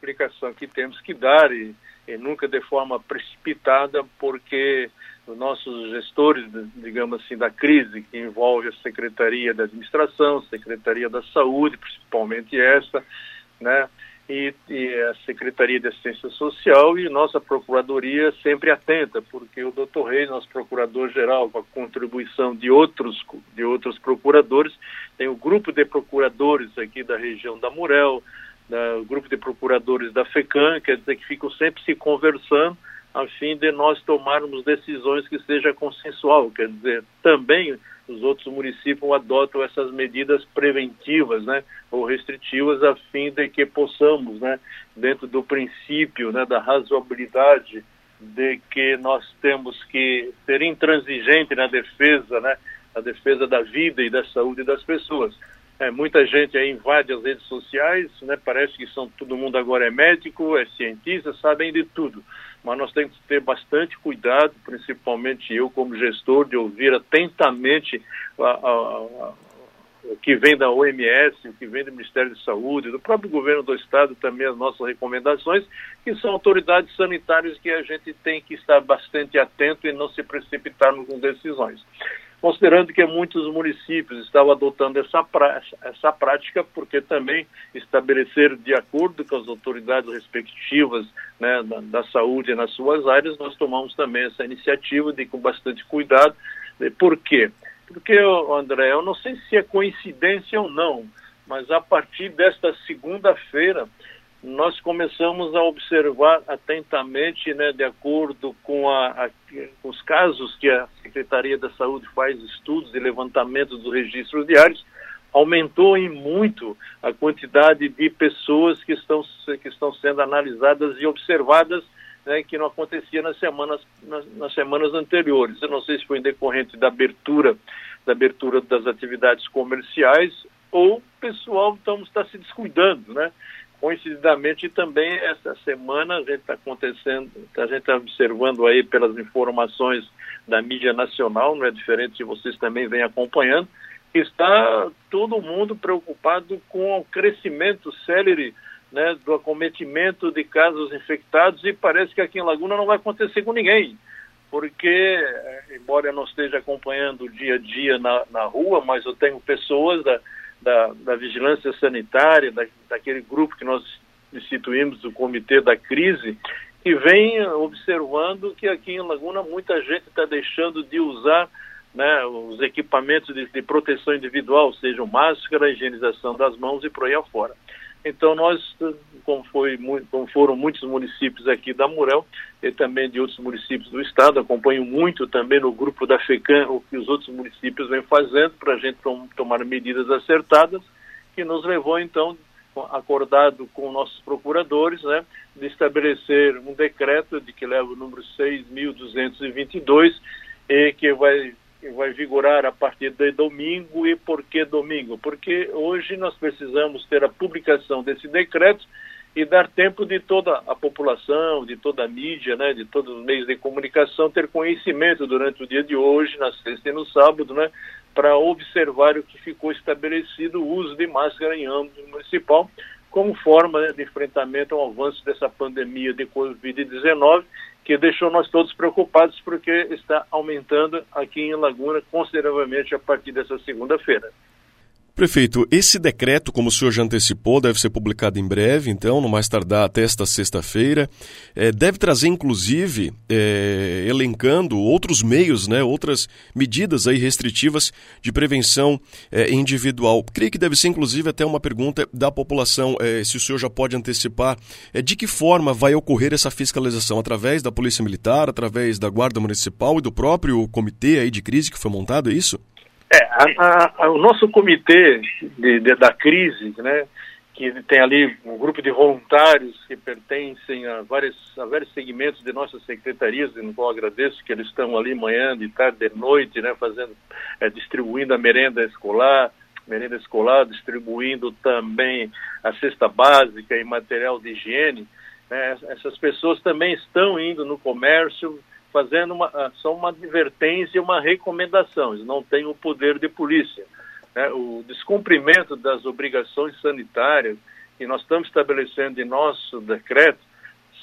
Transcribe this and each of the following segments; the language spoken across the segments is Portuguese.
explicação que temos que dar e, e nunca de forma precipitada, porque os nossos gestores, digamos assim, da crise, que envolve a Secretaria da Administração, Secretaria da Saúde, principalmente essa, né, e, e, a Secretaria de Assistência Social e nossa Procuradoria sempre atenta, porque o doutor Reis, nosso Procurador-Geral, com a contribuição de outros, de outros procuradores, tem o grupo de procuradores aqui da região da Murel, da, o grupo de procuradores da FECAM, quer dizer que ficam sempre se conversando a fim de nós tomarmos decisões que seja consensual, quer dizer, também os outros municípios adotam essas medidas preventivas, né, ou restritivas, a fim de que possamos, né, dentro do princípio, né, da razoabilidade de que nós temos que ser intransigente na defesa, né, a defesa da vida e da saúde das pessoas. É, muita gente aí invade as redes sociais, né, parece que são todo mundo agora é médico, é cientista, sabem de tudo. Mas nós temos que ter bastante cuidado, principalmente eu como gestor, de ouvir atentamente a, a, a, o que vem da OMS, o que vem do Ministério da Saúde, do próprio governo do Estado, também as nossas recomendações, que são autoridades sanitárias que a gente tem que estar bastante atento e não se precipitar com decisões considerando que muitos municípios estavam adotando essa, essa prática, porque também estabelecer de acordo com as autoridades respectivas né, da, da, saúde nas suas áreas, nós tomamos também essa iniciativa de com bastante cuidado. Por quê? Porque, André, eu não sei se é coincidência ou não, mas a partir desta segunda-feira, nós começamos a observar atentamente, né, de acordo com, a, a, com os casos que a Secretaria da Saúde faz estudos e levantamentos dos registros diários, aumentou em muito a quantidade de pessoas que estão, que estão sendo analisadas e observadas né, que não acontecia nas semanas, nas, nas, semanas anteriores. Eu não sei se foi decorrente da abertura, da abertura das atividades comerciais ou o pessoal está se descuidando, né? Coincidentemente, também essa semana a gente está acontecendo, a gente está observando aí pelas informações da mídia nacional, não é diferente se vocês também vêm acompanhando, está todo mundo preocupado com o crescimento célere né, do acometimento de casos infectados e parece que aqui em Laguna não vai acontecer com ninguém, porque, eh, embora eu não esteja acompanhando o dia a dia na, na rua, mas eu tenho pessoas da da, da vigilância sanitária, da, daquele grupo que nós instituímos, do Comitê da Crise, que vem observando que aqui em Laguna muita gente está deixando de usar né, os equipamentos de, de, proteção individual, sejam máscara, higienização das mãos e por aí afora. Então nós, como, foi, como foram muitos municípios aqui da Murel e também de outros municípios do estado, acompanho muito também no grupo da FECAM o que os outros municípios vêm fazendo para a gente tom, tomar medidas acertadas, que nos levou então, acordado com nossos procuradores, né, de estabelecer um decreto de que leva o número 6.222 e que vai vai vigorar a partir de domingo. E por que domingo? Porque hoje nós precisamos ter a publicação desse decreto e dar tempo de toda a população, de toda a mídia, né, de todos os meios de comunicação ter conhecimento durante o dia de hoje, na sexta e no sábado, né, para observar o que ficou estabelecido, o uso de máscara em âmbito municipal, como forma né, de enfrentamento ao avanço dessa pandemia de Covid-19 que deixou nós todos preocupados porque está aumentando aqui em Laguna consideravelmente a partir dessa segunda-feira. Prefeito, esse decreto, como o senhor já antecipou, deve ser publicado em breve, então, no mais tardar até esta sexta-feira. É, deve trazer, inclusive, é, elencando outros meios, né, outras medidas aí restritivas de prevenção é, individual. Creio que deve ser, inclusive, até uma pergunta da população, é, se o senhor já pode antecipar, é, de que forma vai ocorrer essa fiscalização? Através da Polícia Militar, através da Guarda Municipal e do próprio comitê aí de crise que foi montado, é isso? É, a, a, o nosso comitê de, de, da crise, né, que tem ali um grupo de voluntários que pertencem a vários, a vários segmentos de nossas secretarias, no qual agradeço que eles estão ali manhã, de tarde, de noite, né, fazendo, é, distribuindo a merenda escolar, merenda escolar, distribuindo também a cesta básica e material de higiene. Né, essas pessoas também estão indo no comércio, fazendo uma, ah, só uma advertência e uma recomendação, eles não têm o poder de polícia. Né? O descumprimento das obrigações sanitárias que nós estamos estabelecendo em nosso decreto,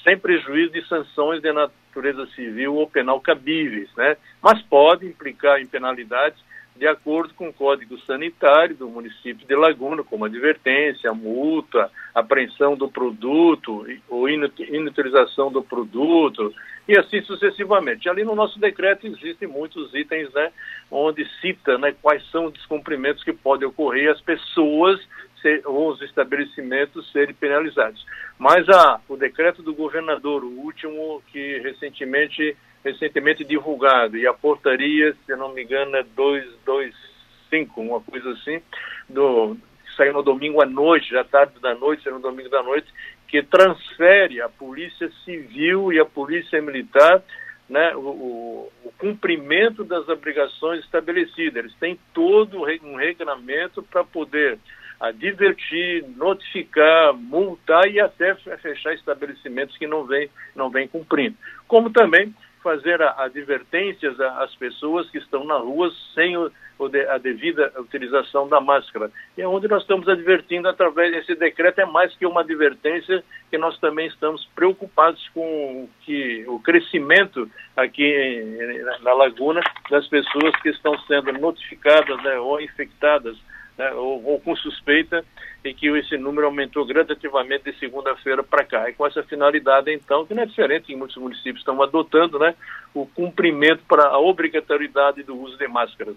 sem prejuízo de sanções de natureza civil ou penal cabíveis, né? mas pode implicar em penalidades de acordo com o Código Sanitário do município de Laguna, como advertência, multa, apreensão do produto ou inutilização do produto e assim sucessivamente. Ali no nosso decreto existem muitos itens, né, onde cita, né, quais são os descumprimentos que podem ocorrer as pessoas ser, ou os estabelecimentos serem penalizados. Mas a, o decreto do governador, o último que recentemente recentemente divulgado, e a portaria, se não me engano, é 225, uma coisa assim, do, saiu no domingo à noite, já tarde da noite, saiu no domingo da noite, que transfere a Polícia Civil e a Polícia Militar né, o, o, cumprimento das obrigações estabelecidas. Eles têm todo um regramento para poder advertir, notificar, multar e até fechar estabelecimentos que não vêm não vem cumprindo. Como também fazer advertências às pessoas que estão na rua sem o, a devida utilização da máscara. E é onde nós estamos advertindo através desse decreto, é mais que uma advertência, que nós também estamos preocupados com que o crescimento aqui na Laguna das pessoas que estão sendo notificadas né, ou infectadas né, ou, ou, com suspeita, e que esse número aumentou gradativamente de segunda-feira para cá. E com essa finalidade, então, que não é diferente que muitos municípios estão adotando, né, o cumprimento para a obrigatoriedade do uso de máscaras.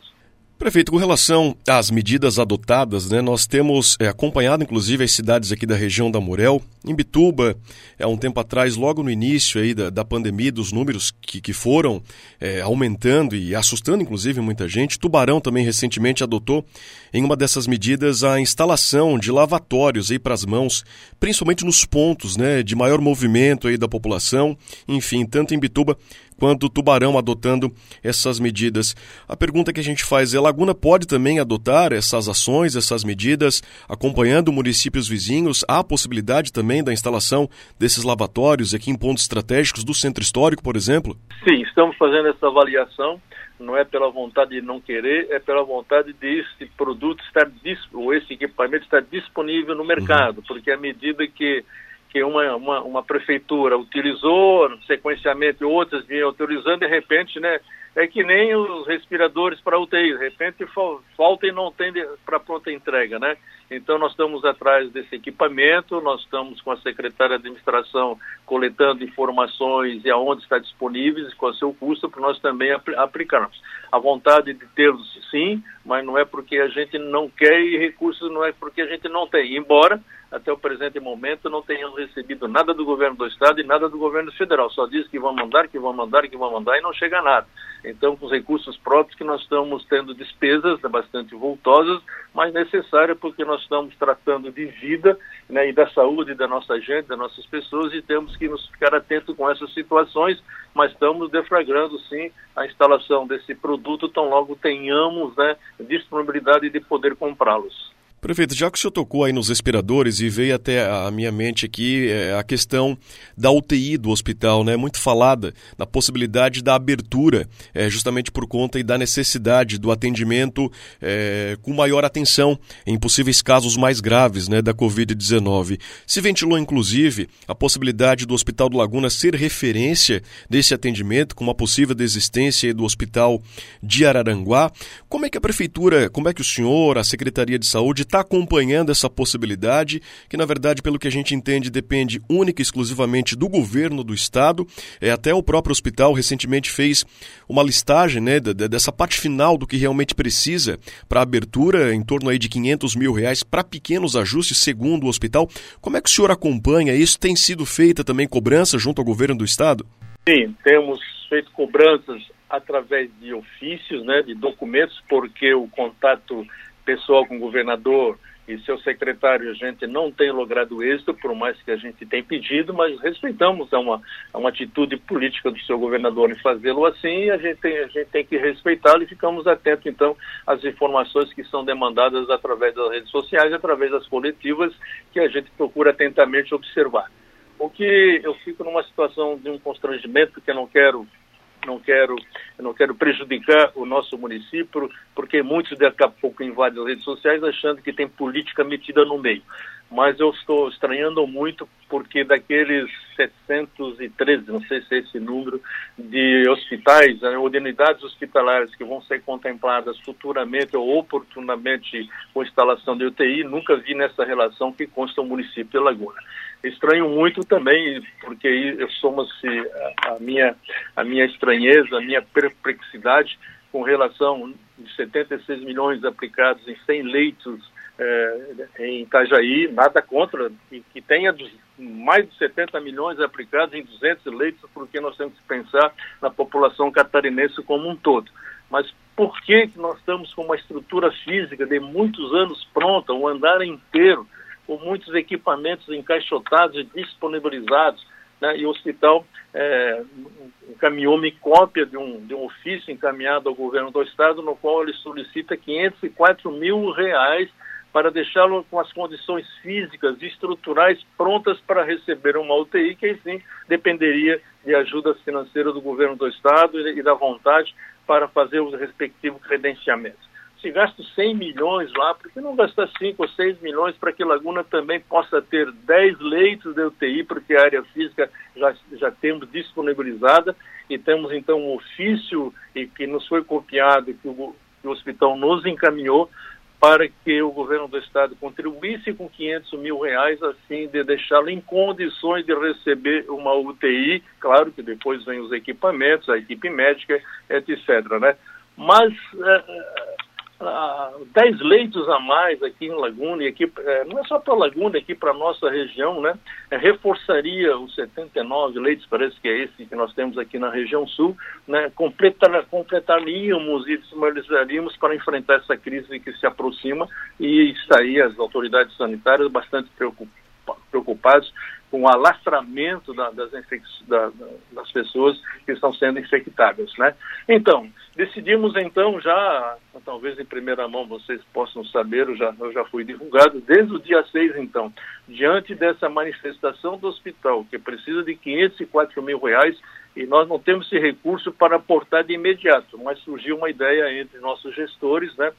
Prefeito, com relação às medidas adotadas, né, nós temos é, acompanhado inclusive as cidades aqui da região da Morel. Em Bituba, há um tempo atrás, logo no início aí da, da pandemia, dos números que, que foram é, aumentando e assustando inclusive muita gente. Tubarão também recentemente adotou em uma dessas medidas a instalação de lavatórios aí para as mãos, principalmente nos pontos né, de maior movimento aí da população. Enfim, tanto em Bituba quanto Tubarão adotando essas medidas. A pergunta que a gente faz é: Laguna pode também adotar essas ações, essas medidas, acompanhando municípios vizinhos? Há a possibilidade também da instalação desses lavatórios aqui em pontos estratégicos do centro histórico, por exemplo? Sim, estamos fazendo essa avaliação. Não é pela vontade de não querer, é pela vontade de esse produto estar, ou esse equipamento estar disponível no mercado, uhum. porque à medida que que uma, uma, uma, prefeitura utilizou, sequencialmente outras vinham autorizando, de repente, né, é que nem os respiradores para UTI, de repente falta e não tem para pronta entrega, né? Então nós estamos atrás desse equipamento, nós estamos com a secretária de administração coletando informações e aonde está disponível e qual é o seu custo para nós também apl aplicarmos. A vontade de tê-los sim, mas não é porque a gente não quer e recursos não é porque a gente não tem, embora até o presente momento não tenhamos recebido nada do governo do estado e nada do governo federal. Só diz que vão mandar, que vão mandar, que vão mandar e não chega nada. Então, com os recursos próprios que nós estamos tendo despesas bastante voltosas, mas necessárias porque nós estamos tratando de vida né, e da saúde da nossa gente, das nossas pessoas e temos que nos ficar atentos com essas situações, mas estamos deflagrando sim a instalação desse produto tão logo tenhamos né, disponibilidade de poder comprá-los. Prefeito, já que o senhor tocou aí nos respiradores e veio até a minha mente aqui é, a questão da UTI do hospital, né? Muito falada na possibilidade da abertura, é, justamente por conta e da necessidade do atendimento é, com maior atenção em possíveis casos mais graves, né, da Covid-19. Se ventilou, inclusive, a possibilidade do Hospital do Laguna ser referência desse atendimento, com uma possível desistência do Hospital de Araranguá. Como é que a prefeitura, como é que o senhor, a Secretaria de Saúde está acompanhando essa possibilidade, que na verdade, pelo que a gente entende, depende única e exclusivamente do governo do estado. É, até o próprio hospital recentemente fez uma listagem né, dessa parte final do que realmente precisa para abertura, em torno aí de 500 mil reais para pequenos ajustes, segundo o hospital. Como é que o senhor acompanha isso? Tem sido feita também cobrança junto ao governo do estado? Sim, temos feito cobranças através de ofícios, né, de documentos, porque o contato pessoal com o governador e seu secretário, a gente não tem logrado êxito, por mais que a gente tenha pedido, mas respeitamos, é uma, é uma atitude política do seu governador em fazê-lo assim, a gente tem, a gente tem que respeitá-lo e ficamos atentos, então, às informações que são demandadas através das redes sociais, através das coletivas, que a gente procura atentamente observar. O que eu fico numa situação de um constrangimento, porque eu não quero não quero, não quero prejudicar o nosso município, porque muitos daqui a pouco invadem as redes sociais achando que tem política metida no meio. Mas eu estou estranhando muito porque daqueles 713, não sei se é esse número, de hospitais, né, unidades hospitalares que vão ser contempladas futuramente ou oportunamente com instalação de UTI, nunca vi nessa relação que consta o município de Laguna. Estranho muito também, porque a, a, minha, a minha estranheza, a minha perplexidade com relação de 76 milhões aplicados em 100 leitos é, em Itajaí, nada contra, que, tenha mais de 70 milhões aplicados em 200 leitos, porque nós temos que pensar na população catarinense como um todo. Mas por que nós estamos com uma estrutura física de muitos anos pronta, um andar inteiro, com muitos equipamentos encaixotados e disponibilizados, né, e o hospital é, encaminhou-me cópia de um, de um ofício encaminhado ao governo do estado, no qual ele solicita 504 mil reais para deixá-lo com as condições físicas e estruturais prontas para receber uma UTI, que sim dependeria de ajuda financeira do governo do estado e da vontade para fazer os respectivos credenciamentos. Se gasta 100 milhões lá, por que não gastar 5 ou 6 milhões para que Laguna também possa ter 10 leitos de UTI, porque a área física já, já temos disponibilizada e temos então um ofício e que nos foi copiado, que o, que o hospital nos encaminhou para que o governo do estado contribuísse com 500 mil reais, assim, de deixá-lo em condições de receber uma UTI, claro que depois vem os equipamentos, a equipe médica, etc., né? Mas uh, 10 leitos a mais aqui em Laguna, e aqui, é, não é só para Laguna, aqui para a nossa região, né? É, reforçaria os 79 leitos, parece que é esse que nós temos aqui na região sul, né? Completar, completaríamos e desmoralizaríamos para enfrentar essa crise que se aproxima e está aí as autoridades sanitárias bastante preocupadas com o alastramento da, das, da, das pessoas que estão sendo infectadas, né? Então, decidimos então já, talvez em primeira mão vocês possam saber, eu já, eu já fui divulgado, desde o dia 6 então, diante dessa manifestação do hospital, que precisa de 504 mil reais, e nós não temos esse recurso para aportar de imediato, mas surgiu uma ideia entre nossos gestores, né?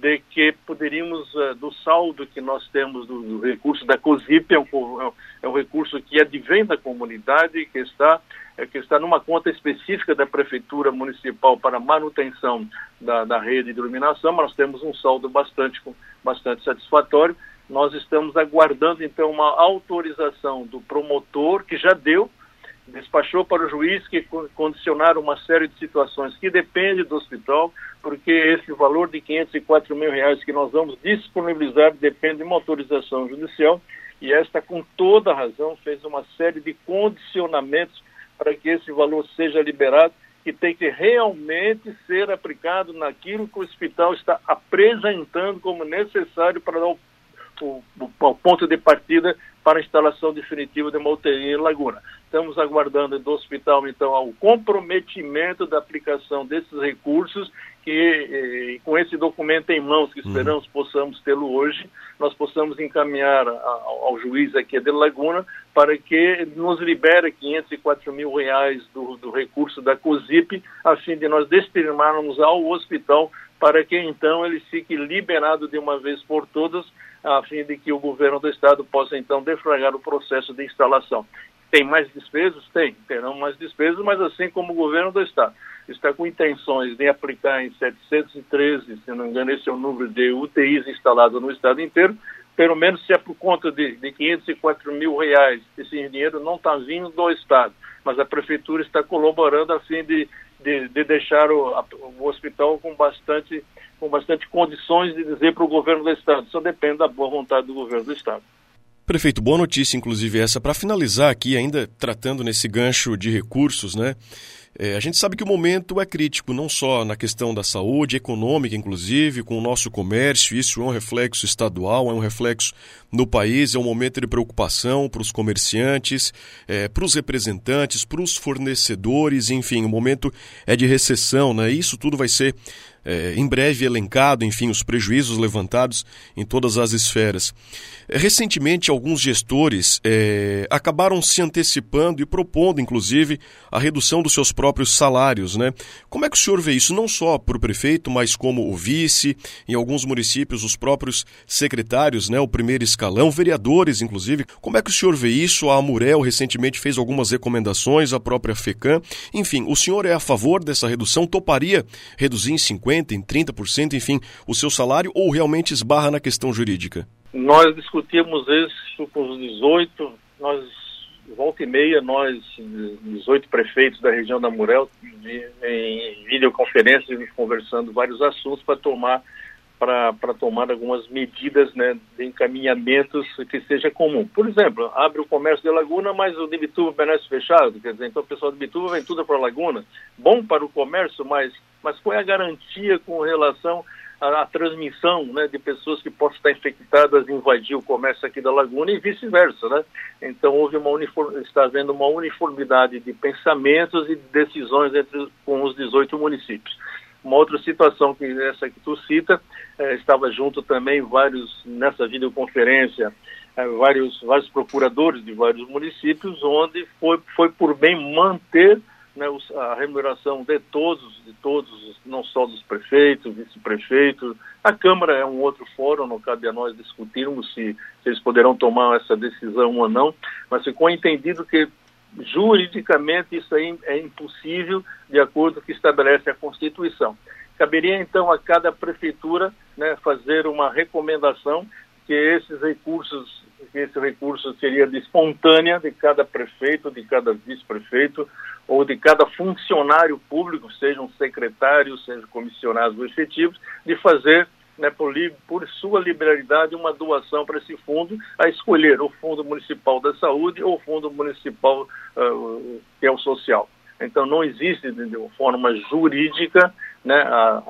De que poderíamos, uh, do saldo que nós temos do, do recurso da COSIP, é um, é um recurso que advém da comunidade, que está, é, que está numa conta específica da Prefeitura Municipal para manutenção da, da rede de iluminação, mas nós temos um saldo bastante, bastante satisfatório. Nós estamos aguardando, então, uma autorização do promotor, que já deu, despachou para o juiz que condicionaram uma série de situações que depende do hospital, porque esse valor de 504 mil reais que nós vamos disponibilizar depende de uma autorização judicial e esta, com toda razão, fez uma série de condicionamentos para que esse valor seja liberado que tem que realmente ser aplicado naquilo que o hospital está apresentando como necessário para dar o, o, o ponto de partida para a instalação definitiva de uma UTI em Laguna. Estamos aguardando do hospital, então, o comprometimento da aplicação desses recursos que, eh, com esse documento em mãos, que esperamos uhum. possamos tê-lo hoje, nós possamos encaminhar ao, ao juiz aqui de Laguna para que nos libere 504 mil reais do, do recurso da COSIP, a fim de nós destinarmos ao hospital para que então ele fique liberado de uma vez por todas a fim de que o governo do estado possa então defragrar o processo de instalação. Tem mais despesas? Tem, terão mais despesas, mas assim como o governo do estado está com intenções de aplicar em 713, se não me engano, esse é o número de UTIs instalados no estado inteiro, pelo menos se é por conta de, de 504 mil reais, esse dinheiro não está vindo do Estado, mas a Prefeitura está colaborando a fim de, de, de deixar o, o hospital com bastante com bastante condições de dizer para o governo do Estado. Só depende da boa vontade do governo do Estado. Prefeito, boa notícia, inclusive, essa. Para finalizar aqui, ainda tratando nesse gancho de recursos, né? É, a gente sabe que o momento é crítico, não só na questão da saúde, econômica, inclusive, com o nosso comércio. Isso é um reflexo estadual, é um reflexo no país, é um momento de preocupação para os comerciantes, é, para os representantes, para os fornecedores, enfim, o momento é de recessão, né? Isso tudo vai ser é, em breve elencado, enfim, os prejuízos levantados em todas as esferas. Recentemente, alguns gestores é, acabaram se antecipando e propondo, inclusive, a redução dos seus próprios salários. Né? Como é que o senhor vê isso, não só para o prefeito, mas como o vice, em alguns municípios, os próprios secretários, né, o primeiro escalão, vereadores, inclusive. Como é que o senhor vê isso? A Amurel recentemente fez algumas recomendações, a própria FECAM. Enfim, o senhor é a favor dessa redução? Toparia reduzir em 50%, em 30%, enfim, o seu salário ou realmente esbarra na questão jurídica? Nós discutimos isso com os 18, nós, volta e meia, nós, 18 prefeitos da região da Murel, em videoconferência, conversando vários assuntos para tomar para tomar algumas medidas né, de encaminhamentos que seja comum. Por exemplo, abre o comércio de Laguna, mas o de Bituba permanece fechado, quer dizer, então o pessoal de Bituba vem tudo para Laguna. Bom para o comércio, mas, mas qual é a garantia com relação a, a transmissão né, de pessoas que possam estar infectadas invadir o comércio aqui da Laguna e vice-versa. Né? Então houve uma uniform, está havendo uma uniformidade de pensamentos e de decisões entre com os 18 municípios. Uma outra situação que essa que tu cita, eh, estava junto também vários nessa videoconferência eh, vários vários procuradores de vários municípios, onde foi foi por bem manter né, a remuneração de todos, de todos, não só dos prefeitos, vice-prefeitos. A Câmara é um outro fórum, não cabe a nós discutirmos se, se eles poderão tomar essa decisão ou não, mas ficou entendido que juridicamente isso aí é impossível de acordo com o que estabelece a Constituição. Caberia então a cada prefeitura né, fazer uma recomendação que esses recursos, que esse recurso seria de espontânea de cada prefeito, de cada vice-prefeito ou de cada funcionário público, sejam secretários, sejam comissionados efetivos, de fazer, né, por, por sua liberalidade, uma doação para esse fundo, a escolher o Fundo Municipal da Saúde ou o Fundo Municipal uh, que é o social. Então, não existe, de forma jurídica, né, a,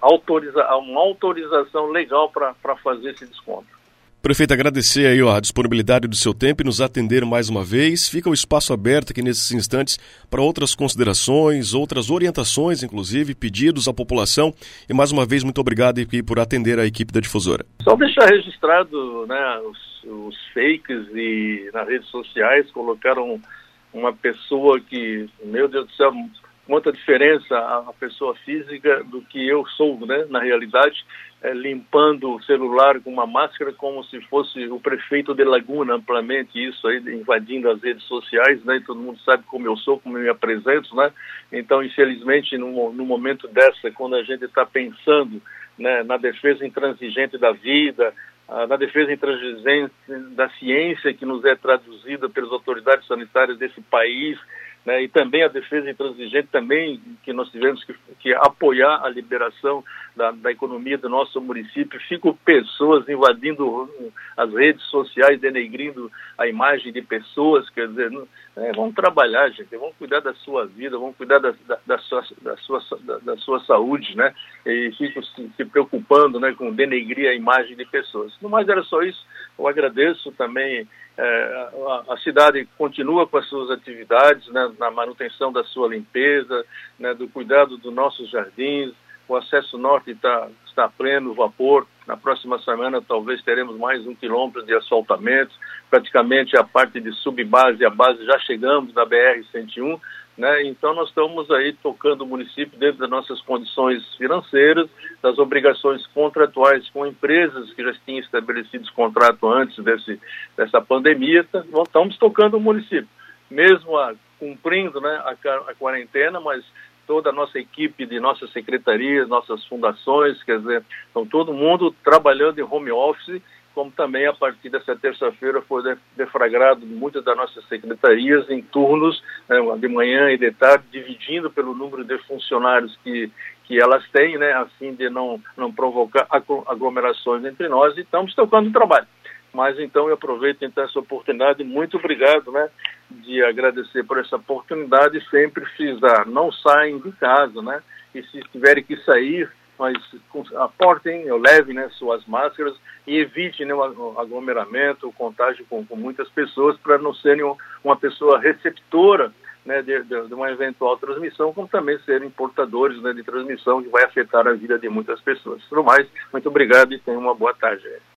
a autoriza, uma autorização legal para fazer esse desconto. Prefeito, agradecer aí a disponibilidade do seu tempo e nos atender mais uma vez. Fica o espaço aberto aqui nesses instantes para outras considerações, outras orientações, inclusive, pedidos à população. E mais uma vez, muito obrigado por atender a equipe da difusora. Só deixar registrado né, os, os fakes e nas redes sociais colocaram uma pessoa que, meu Deus do céu, quanta diferença a, pessoa física do que eu sou, né, na realidade é, limpando o celular com uma máscara como se fosse o prefeito de Laguna, amplamente isso aí, invadindo as redes sociais, né? E todo mundo sabe como eu sou, como eu me apresento, né? Então, infelizmente, no, no momento dessa, quando a gente está pensando né, na defesa intransigente da vida, na defesa intransigente da ciência que nos é traduzida pelas autoridades sanitárias desse país, né, e também a defesa intransigente também que nós tivemos que, que apoiar a liberação da, da, economia do nosso município. Ficam pessoas invadindo as redes sociais, denegrindo a imagem de pessoas, quer dizer, não, é, vamos trabalhar, gente, vamos cuidar da sua vida, vamos cuidar da, da, da sua, da, sua, da, sua saúde, né? E ficam se, se, preocupando né, com denegrir a imagem de pessoas. No mais era só isso. Eu agradeço também é, a, a, cidade continua com as suas atividades, né, na manutenção da sua limpeza, né, do cuidado dos nossos jardins. O acesso norte tá, está a pleno vapor. Na próxima semana, talvez teremos mais um quilômetro de asfaltamento. Praticamente a parte de subbase e a base já chegamos na BR-101. Né? Então, nós estamos aí tocando o município dentro das nossas condições financeiras, das obrigações contratuais com empresas que já tinham estabelecido contrato antes desse, dessa pandemia. Tá, estamos tocando o município, mesmo a, cumprindo né, a, a quarentena, mas toda a nossa equipe de nossas secretarias, nossas fundações, quer dizer, estão todo mundo trabalhando em home office como também a partir dessa terça-feira foi deflagrado muitas das nossas secretarias em turnos né, de manhã e de tarde, dividindo pelo número de funcionários que, que elas têm, né, a fim de não, não provocar aglomerações entre nós, e estamos tocando o trabalho. Mas então eu aproveito então essa oportunidade, muito obrigado, né, de agradecer por essa oportunidade e sempre frisar, não saem de casa, né, e se tiverem que sair, mas aportem, eu leve né, suas máscaras e evite né, o aglomeramento, o contágio com, com muitas pessoas para não serem uma pessoa receptora né, de, de, uma eventual transmissão, como também serem portadores né, de transmissão que vai afetar a vida de muitas pessoas. Tudo mais, muito obrigado e tenha uma boa tarde.